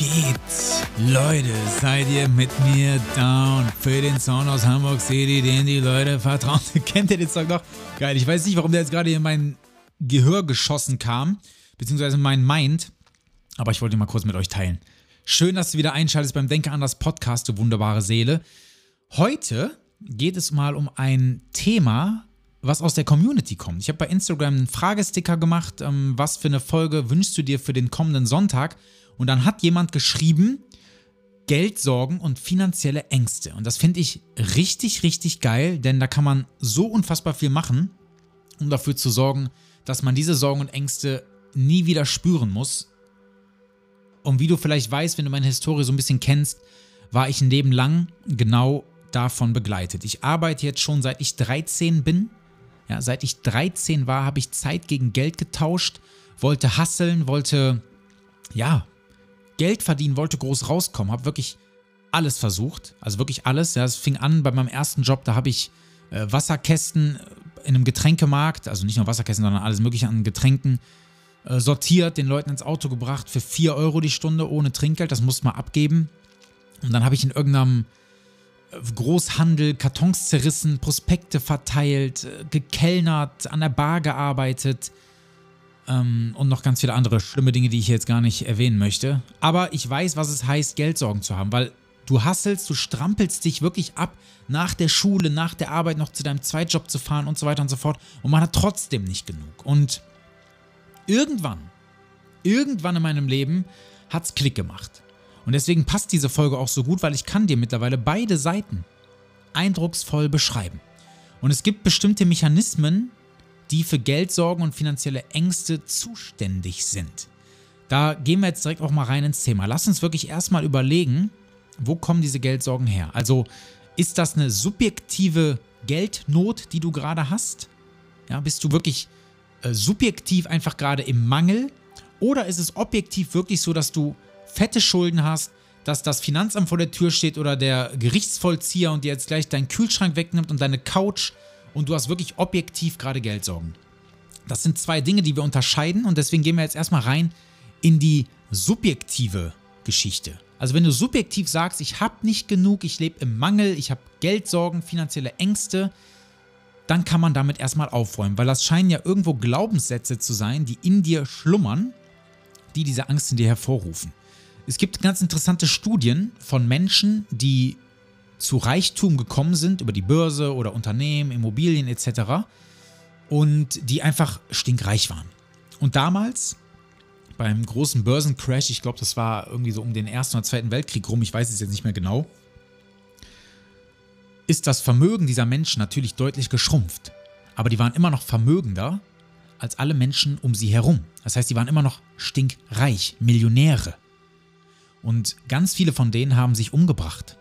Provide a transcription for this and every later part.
Was geht? Leute, seid ihr mit mir down für den Sound aus Hamburg City, den die Leute vertrauen? Kennt ihr den Song noch? Geil, ich weiß nicht, warum der jetzt gerade in mein Gehör geschossen kam, beziehungsweise mein Mind, aber ich wollte ihn mal kurz mit euch teilen. Schön, dass du wieder einschaltest beim Denke anders Podcast, du wunderbare Seele. Heute geht es mal um ein Thema, was aus der Community kommt. Ich habe bei Instagram einen Fragesticker gemacht, ähm, was für eine Folge wünschst du dir für den kommenden Sonntag? Und dann hat jemand geschrieben, Geldsorgen und finanzielle Ängste. Und das finde ich richtig, richtig geil, denn da kann man so unfassbar viel machen, um dafür zu sorgen, dass man diese Sorgen und Ängste nie wieder spüren muss. Und wie du vielleicht weißt, wenn du meine Historie so ein bisschen kennst, war ich ein Leben lang genau davon begleitet. Ich arbeite jetzt schon seit ich 13 bin. Ja, seit ich 13 war, habe ich Zeit gegen Geld getauscht, wollte hasseln, wollte ja, Geld verdienen, wollte groß rauskommen, habe wirklich alles versucht, also wirklich alles. Ja, es fing an bei meinem ersten Job, da habe ich äh, Wasserkästen in einem Getränkemarkt, also nicht nur Wasserkästen, sondern alles Mögliche an Getränken äh, sortiert, den Leuten ins Auto gebracht für 4 Euro die Stunde ohne Trinkgeld, das musste man abgeben. Und dann habe ich in irgendeinem äh, Großhandel Kartons zerrissen, Prospekte verteilt, äh, gekellnert, an der Bar gearbeitet, ähm, und noch ganz viele andere schlimme Dinge, die ich jetzt gar nicht erwähnen möchte. Aber ich weiß, was es heißt, Geldsorgen zu haben, weil du hasselst, du strampelst dich wirklich ab, nach der Schule, nach der Arbeit noch zu deinem Zweitjob zu fahren und so weiter und so fort. Und man hat trotzdem nicht genug. Und irgendwann, irgendwann in meinem Leben hat es Klick gemacht. Und deswegen passt diese Folge auch so gut, weil ich kann dir mittlerweile beide Seiten eindrucksvoll beschreiben. Und es gibt bestimmte Mechanismen, die für Geldsorgen und finanzielle Ängste zuständig sind. Da gehen wir jetzt direkt auch mal rein ins Thema. Lass uns wirklich erstmal überlegen, wo kommen diese Geldsorgen her? Also ist das eine subjektive Geldnot, die du gerade hast? Ja, bist du wirklich äh, subjektiv einfach gerade im Mangel? Oder ist es objektiv wirklich so, dass du fette Schulden hast, dass das Finanzamt vor der Tür steht oder der Gerichtsvollzieher und dir jetzt gleich deinen Kühlschrank wegnimmt und deine Couch und du hast wirklich objektiv gerade Geldsorgen. Das sind zwei Dinge, die wir unterscheiden und deswegen gehen wir jetzt erstmal rein in die subjektive Geschichte. Also wenn du subjektiv sagst, ich habe nicht genug, ich lebe im Mangel, ich habe Geldsorgen, finanzielle Ängste, dann kann man damit erstmal aufräumen, weil das scheinen ja irgendwo Glaubenssätze zu sein, die in dir schlummern, die diese Angst in dir hervorrufen. Es gibt ganz interessante Studien von Menschen, die zu Reichtum gekommen sind über die Börse oder Unternehmen, Immobilien etc. und die einfach stinkreich waren. Und damals beim großen Börsencrash, ich glaube, das war irgendwie so um den Ersten oder Zweiten Weltkrieg rum, ich weiß es jetzt nicht mehr genau, ist das Vermögen dieser Menschen natürlich deutlich geschrumpft. Aber die waren immer noch vermögender als alle Menschen um sie herum. Das heißt, die waren immer noch stinkreich, Millionäre. Und ganz viele von denen haben sich umgebracht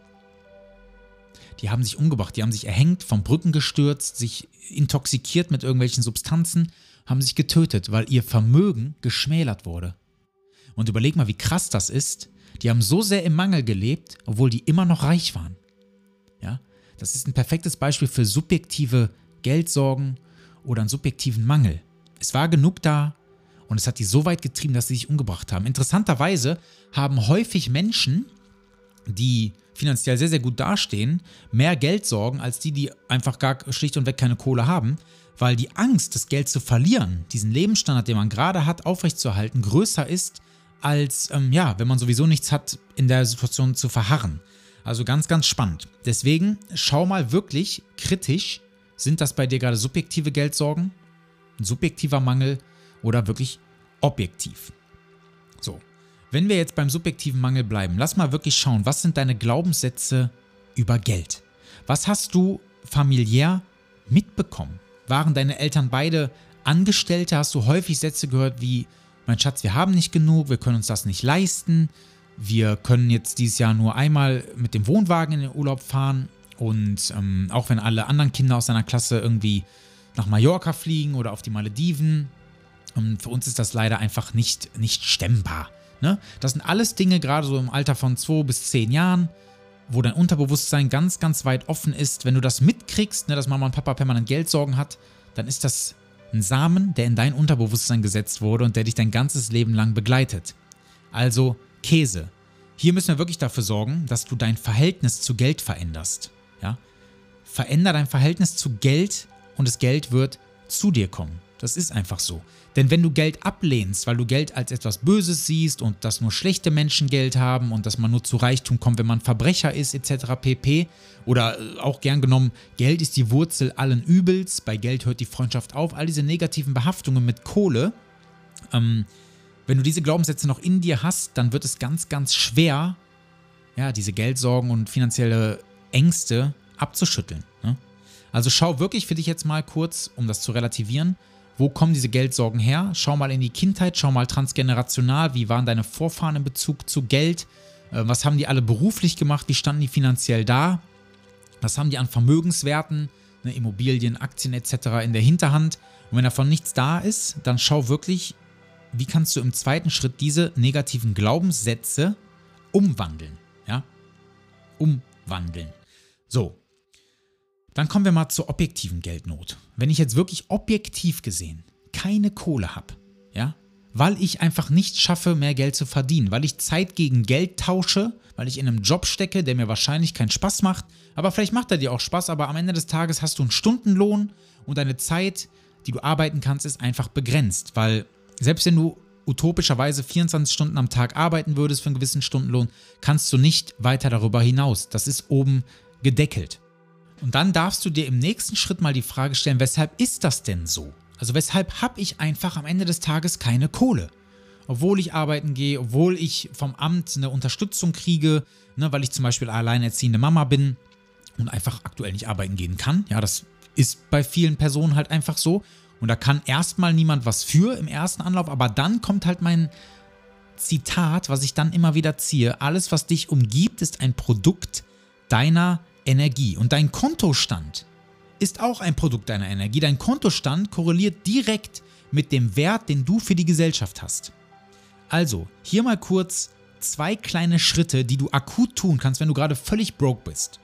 die haben sich umgebracht, die haben sich erhängt, vom Brücken gestürzt, sich intoxikiert mit irgendwelchen Substanzen, haben sich getötet, weil ihr Vermögen geschmälert wurde. Und überleg mal, wie krass das ist. Die haben so sehr im Mangel gelebt, obwohl die immer noch reich waren. Ja, das ist ein perfektes Beispiel für subjektive Geldsorgen oder einen subjektiven Mangel. Es war genug da und es hat die so weit getrieben, dass sie sich umgebracht haben. Interessanterweise haben häufig Menschen, die finanziell sehr, sehr gut dastehen, mehr Geld sorgen als die, die einfach gar schlicht und weg keine Kohle haben, weil die Angst, das Geld zu verlieren, diesen Lebensstandard, den man gerade hat, aufrechtzuerhalten, größer ist, als ähm, ja, wenn man sowieso nichts hat, in der Situation zu verharren. Also ganz, ganz spannend. Deswegen schau mal wirklich kritisch, sind das bei dir gerade subjektive Geldsorgen, ein subjektiver Mangel oder wirklich objektiv. So, wenn wir jetzt beim subjektiven Mangel bleiben, lass mal wirklich schauen, was sind deine Glaubenssätze über Geld? Was hast du familiär mitbekommen? Waren deine Eltern beide Angestellte hast du häufig Sätze gehört wie, mein Schatz, wir haben nicht genug, wir können uns das nicht leisten, wir können jetzt dieses Jahr nur einmal mit dem Wohnwagen in den Urlaub fahren und ähm, auch wenn alle anderen Kinder aus deiner Klasse irgendwie nach Mallorca fliegen oder auf die Malediven, ähm, für uns ist das leider einfach nicht, nicht stemmbar. Ne? Das sind alles Dinge, gerade so im Alter von 2 bis 10 Jahren, wo dein Unterbewusstsein ganz, ganz weit offen ist. Wenn du das mitkriegst, ne, dass Mama und Papa permanent Geldsorgen hat, dann ist das ein Samen, der in dein Unterbewusstsein gesetzt wurde und der dich dein ganzes Leben lang begleitet. Also Käse. Hier müssen wir wirklich dafür sorgen, dass du dein Verhältnis zu Geld veränderst. Ja? Veränder dein Verhältnis zu Geld und das Geld wird zu dir kommen. Das ist einfach so. Denn wenn du Geld ablehnst, weil du Geld als etwas Böses siehst und dass nur schlechte Menschen Geld haben und dass man nur zu Reichtum kommt, wenn man Verbrecher ist, etc. pp. Oder äh, auch gern genommen, Geld ist die Wurzel allen Übels, bei Geld hört die Freundschaft auf, all diese negativen Behaftungen mit Kohle, ähm, wenn du diese Glaubenssätze noch in dir hast, dann wird es ganz, ganz schwer, ja, diese Geldsorgen und finanzielle Ängste abzuschütteln. Ne? Also schau wirklich für dich jetzt mal kurz, um das zu relativieren, wo kommen diese Geldsorgen her? Schau mal in die Kindheit, schau mal transgenerational, wie waren deine Vorfahren in Bezug zu Geld? Äh, was haben die alle beruflich gemacht? Wie standen die finanziell da? Was haben die an Vermögenswerten, ne, Immobilien, Aktien etc. in der Hinterhand? Und wenn davon nichts da ist, dann schau wirklich, wie kannst du im zweiten Schritt diese negativen Glaubenssätze umwandeln. Ja? Umwandeln. So, dann kommen wir mal zur objektiven Geldnot. Wenn ich jetzt wirklich objektiv gesehen keine Kohle habe, ja, weil ich einfach nicht schaffe, mehr Geld zu verdienen, weil ich Zeit gegen Geld tausche, weil ich in einem Job stecke, der mir wahrscheinlich keinen Spaß macht, aber vielleicht macht er dir auch Spaß, aber am Ende des Tages hast du einen Stundenlohn und deine Zeit, die du arbeiten kannst, ist einfach begrenzt, weil selbst wenn du utopischerweise 24 Stunden am Tag arbeiten würdest für einen gewissen Stundenlohn, kannst du nicht weiter darüber hinaus. Das ist oben gedeckelt. Und dann darfst du dir im nächsten Schritt mal die Frage stellen, weshalb ist das denn so? Also weshalb habe ich einfach am Ende des Tages keine Kohle? Obwohl ich arbeiten gehe, obwohl ich vom Amt eine Unterstützung kriege, ne, weil ich zum Beispiel alleinerziehende Mama bin und einfach aktuell nicht arbeiten gehen kann. Ja, das ist bei vielen Personen halt einfach so. Und da kann erstmal niemand was für im ersten Anlauf, aber dann kommt halt mein Zitat, was ich dann immer wieder ziehe. Alles, was dich umgibt, ist ein Produkt deiner Energie. Und dein Kontostand ist auch ein Produkt deiner Energie. Dein Kontostand korreliert direkt mit dem Wert, den du für die Gesellschaft hast. Also, hier mal kurz zwei kleine Schritte, die du akut tun kannst, wenn du gerade völlig broke bist.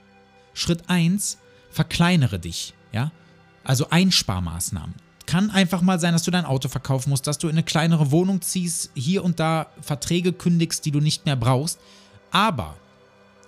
Schritt 1, verkleinere dich, ja? Also Einsparmaßnahmen. Kann einfach mal sein, dass du dein Auto verkaufen musst, dass du in eine kleinere Wohnung ziehst, hier und da Verträge kündigst, die du nicht mehr brauchst. Aber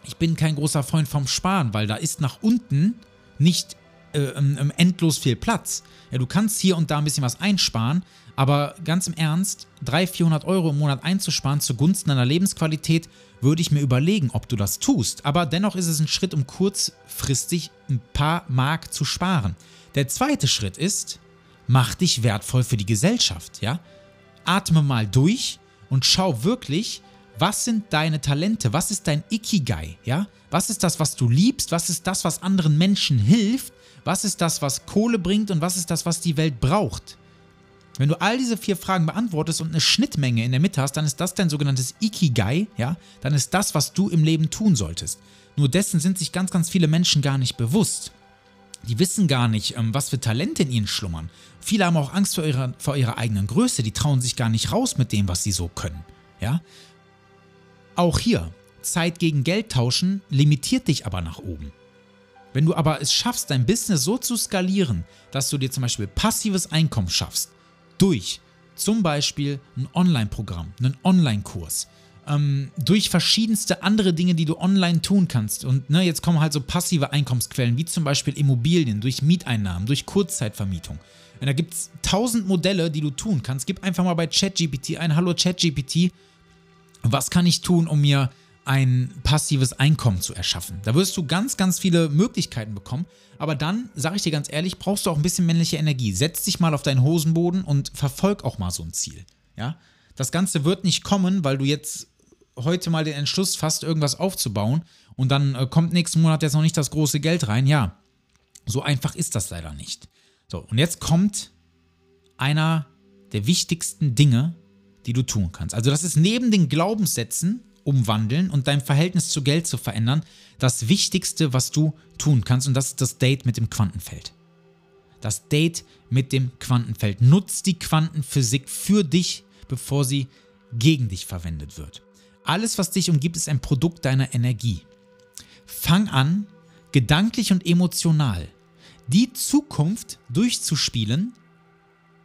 ich bin kein großer Freund vom Sparen, weil da ist nach unten nicht äh, ähm, endlos viel Platz. Ja, du kannst hier und da ein bisschen was einsparen, aber ganz im Ernst, 300, 400 Euro im Monat einzusparen zugunsten deiner Lebensqualität, würde ich mir überlegen, ob du das tust. Aber dennoch ist es ein Schritt, um kurzfristig ein paar Mark zu sparen. Der zweite Schritt ist, mach dich wertvoll für die Gesellschaft, ja? Atme mal durch und schau wirklich, was sind deine Talente? Was ist dein Ikigai? Ja? Was ist das, was du liebst? Was ist das, was anderen Menschen hilft? Was ist das, was Kohle bringt? Und was ist das, was die Welt braucht? Wenn du all diese vier Fragen beantwortest und eine Schnittmenge in der Mitte hast, dann ist das dein sogenanntes Ikigai, ja? Dann ist das, was du im Leben tun solltest. Nur dessen sind sich ganz, ganz viele Menschen gar nicht bewusst. Die wissen gar nicht, ähm, was für Talente in ihnen schlummern. Viele haben auch Angst vor ihrer, vor ihrer eigenen Größe, die trauen sich gar nicht raus mit dem, was sie so können. Ja? Auch hier, Zeit gegen Geld tauschen limitiert dich aber nach oben. Wenn du aber es schaffst, dein Business so zu skalieren, dass du dir zum Beispiel passives Einkommen schaffst, durch zum Beispiel ein Online-Programm, einen Online-Kurs, ähm, durch verschiedenste andere Dinge, die du online tun kannst. Und ne, jetzt kommen halt so passive Einkommensquellen, wie zum Beispiel Immobilien, durch Mieteinnahmen, durch Kurzzeitvermietung. Und da gibt es tausend Modelle, die du tun kannst. Gib einfach mal bei ChatGPT ein Hallo ChatGPT was kann ich tun, um mir ein passives Einkommen zu erschaffen. Da wirst du ganz, ganz viele Möglichkeiten bekommen. Aber dann, sage ich dir ganz ehrlich, brauchst du auch ein bisschen männliche Energie. Setz dich mal auf deinen Hosenboden und verfolg auch mal so ein Ziel. Ja? Das Ganze wird nicht kommen, weil du jetzt heute mal den Entschluss fasst, irgendwas aufzubauen und dann äh, kommt nächsten Monat jetzt noch nicht das große Geld rein. Ja, so einfach ist das leider nicht. So, und jetzt kommt einer der wichtigsten Dinge, die du tun kannst. Also das ist neben den Glaubenssätzen umwandeln und dein Verhältnis zu Geld zu verändern, das Wichtigste, was du tun kannst. Und das ist das Date mit dem Quantenfeld. Das Date mit dem Quantenfeld. Nutz die Quantenphysik für dich, bevor sie gegen dich verwendet wird. Alles, was dich umgibt, ist ein Produkt deiner Energie. Fang an, gedanklich und emotional die Zukunft durchzuspielen,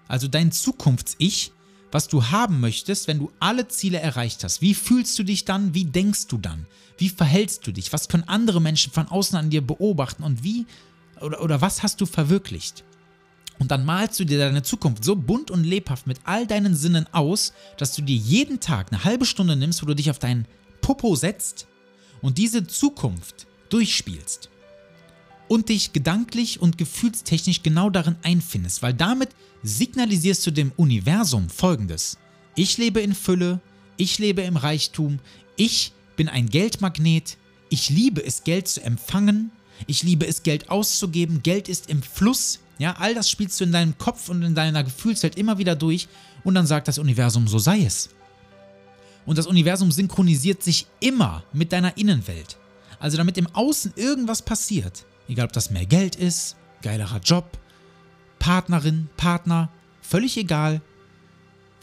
also dein Zukunfts-Ich, was du haben möchtest, wenn du alle Ziele erreicht hast. Wie fühlst du dich dann? Wie denkst du dann? Wie verhältst du dich? Was können andere Menschen von außen an dir beobachten und wie oder, oder was hast du verwirklicht? Und dann malst du dir deine Zukunft so bunt und lebhaft mit all deinen Sinnen aus, dass du dir jeden Tag eine halbe Stunde nimmst, wo du dich auf deinen Popo setzt und diese Zukunft durchspielst und dich gedanklich und gefühlstechnisch genau darin einfindest, weil damit signalisierst du dem Universum Folgendes. Ich lebe in Fülle, ich lebe im Reichtum, ich bin ein Geldmagnet, ich liebe es, Geld zu empfangen, ich liebe es, Geld auszugeben, Geld ist im Fluss, ja, all das spielst du in deinem Kopf und in deiner Gefühlswelt immer wieder durch und dann sagt das Universum, so sei es. Und das Universum synchronisiert sich immer mit deiner Innenwelt. Also damit im Außen irgendwas passiert, egal ob das mehr Geld ist, geilerer Job, Partnerin, Partner, völlig egal,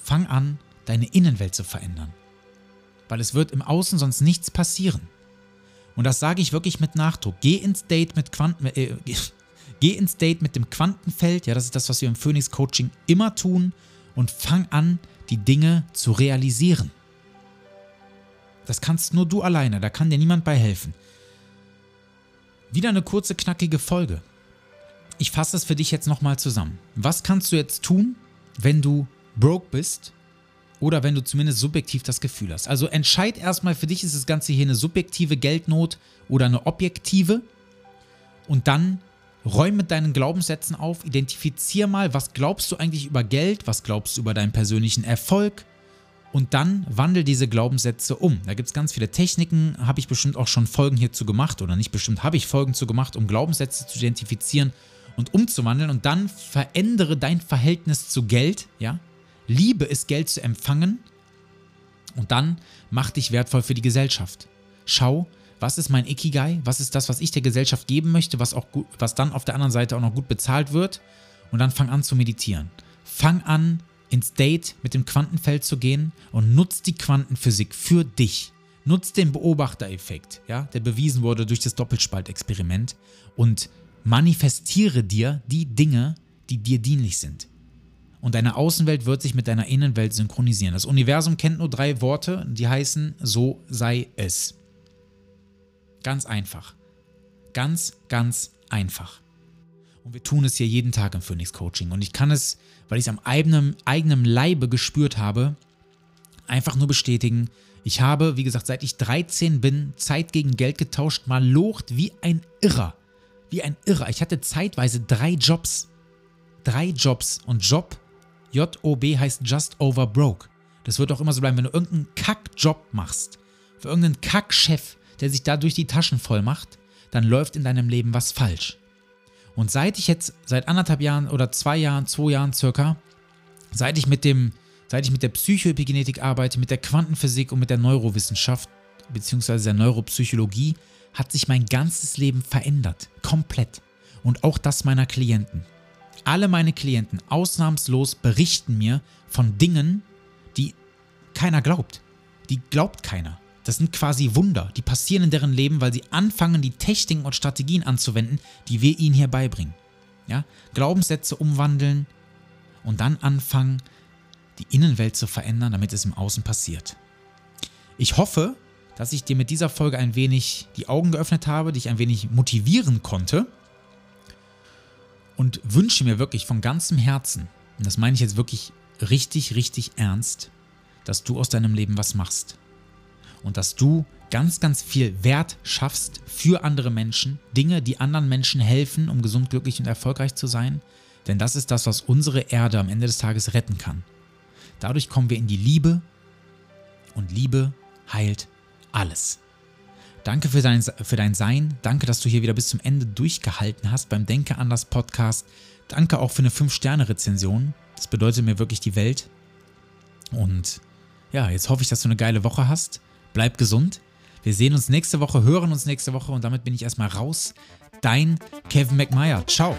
fang an, deine Innenwelt zu verändern. Weil es wird im Außen sonst nichts passieren. Und das sage ich wirklich mit Nachdruck. Geh ins Date mit Quanten, äh, geh ins Date mit dem Quantenfeld, ja, das ist das, was wir im Phoenix Coaching immer tun und fang an, die Dinge zu realisieren. Das kannst nur du alleine, da kann dir niemand bei helfen. Wieder eine kurze, knackige Folge. Ich fasse es für dich jetzt nochmal zusammen. Was kannst du jetzt tun, wenn du broke bist oder wenn du zumindest subjektiv das Gefühl hast? Also entscheid erstmal für dich, ist das Ganze hier eine subjektive Geldnot oder eine objektive und dann räum mit deinen Glaubenssätzen auf, identifizier mal, was glaubst du eigentlich über Geld, was glaubst du über deinen persönlichen Erfolg, und dann wandel diese Glaubenssätze um. Da gibt es ganz viele Techniken, habe ich bestimmt auch schon Folgen hierzu gemacht oder nicht bestimmt, habe ich Folgen zu gemacht, um Glaubenssätze zu identifizieren und umzuwandeln und dann verändere dein Verhältnis zu Geld, ja? Liebe es, Geld zu empfangen und dann mach dich wertvoll für die Gesellschaft. Schau, was ist mein Ikigai, was ist das, was ich der Gesellschaft geben möchte, was, auch gut, was dann auf der anderen Seite auch noch gut bezahlt wird und dann fang an zu meditieren. Fang an, ins Date mit dem Quantenfeld zu gehen und nutzt die Quantenphysik für dich. Nutzt den Beobachtereffekt, ja, der bewiesen wurde durch das Doppelspaltexperiment und manifestiere dir die Dinge, die dir dienlich sind. Und deine Außenwelt wird sich mit deiner Innenwelt synchronisieren. Das Universum kennt nur drei Worte, die heißen so sei es. Ganz einfach. Ganz, ganz einfach. Und wir tun es hier jeden Tag im Phoenix Coaching. Und ich kann es, weil ich es am eigenen, eigenen Leibe gespürt habe, einfach nur bestätigen. Ich habe, wie gesagt, seit ich 13 bin, Zeit gegen Geld getauscht, mal locht wie ein Irrer. Wie ein Irrer. Ich hatte zeitweise drei Jobs. Drei Jobs. Und Job, J-O-B, heißt Just Over Broke. Das wird auch immer so bleiben, wenn du irgendeinen Kackjob machst, für irgendeinen Kackchef, der sich dadurch die Taschen voll macht, dann läuft in deinem Leben was falsch. Und seit ich jetzt, seit anderthalb Jahren oder zwei Jahren, zwei Jahren circa, seit ich mit dem, seit ich mit der Psychoepigenetik arbeite, mit der Quantenphysik und mit der Neurowissenschaft, beziehungsweise der Neuropsychologie, hat sich mein ganzes Leben verändert. Komplett. Und auch das meiner Klienten. Alle meine Klienten ausnahmslos berichten mir von Dingen, die keiner glaubt. Die glaubt keiner. Das sind quasi Wunder, die passieren in deren Leben, weil sie anfangen, die Techniken und Strategien anzuwenden, die wir ihnen hier beibringen. Ja? Glaubenssätze umwandeln und dann anfangen, die Innenwelt zu verändern, damit es im Außen passiert. Ich hoffe, dass ich dir mit dieser Folge ein wenig die Augen geöffnet habe, dich ein wenig motivieren konnte und wünsche mir wirklich von ganzem Herzen, und das meine ich jetzt wirklich richtig, richtig ernst, dass du aus deinem Leben was machst und dass du ganz, ganz viel Wert schaffst für andere Menschen, Dinge, die anderen Menschen helfen, um gesund, glücklich und erfolgreich zu sein. Denn das ist das, was unsere Erde am Ende des Tages retten kann. Dadurch kommen wir in die Liebe und Liebe heilt alles. Danke für dein, für dein Sein. Danke, dass du hier wieder bis zum Ende durchgehalten hast beim Denke anders Podcast. Danke auch für eine 5-Sterne-Rezension. Das bedeutet mir wirklich die Welt. Und ja, jetzt hoffe ich, dass du eine geile Woche hast. Bleib gesund. Wir sehen uns nächste Woche, hören uns nächste Woche und damit bin ich erstmal raus. Dein Kevin McMeyer. Ciao.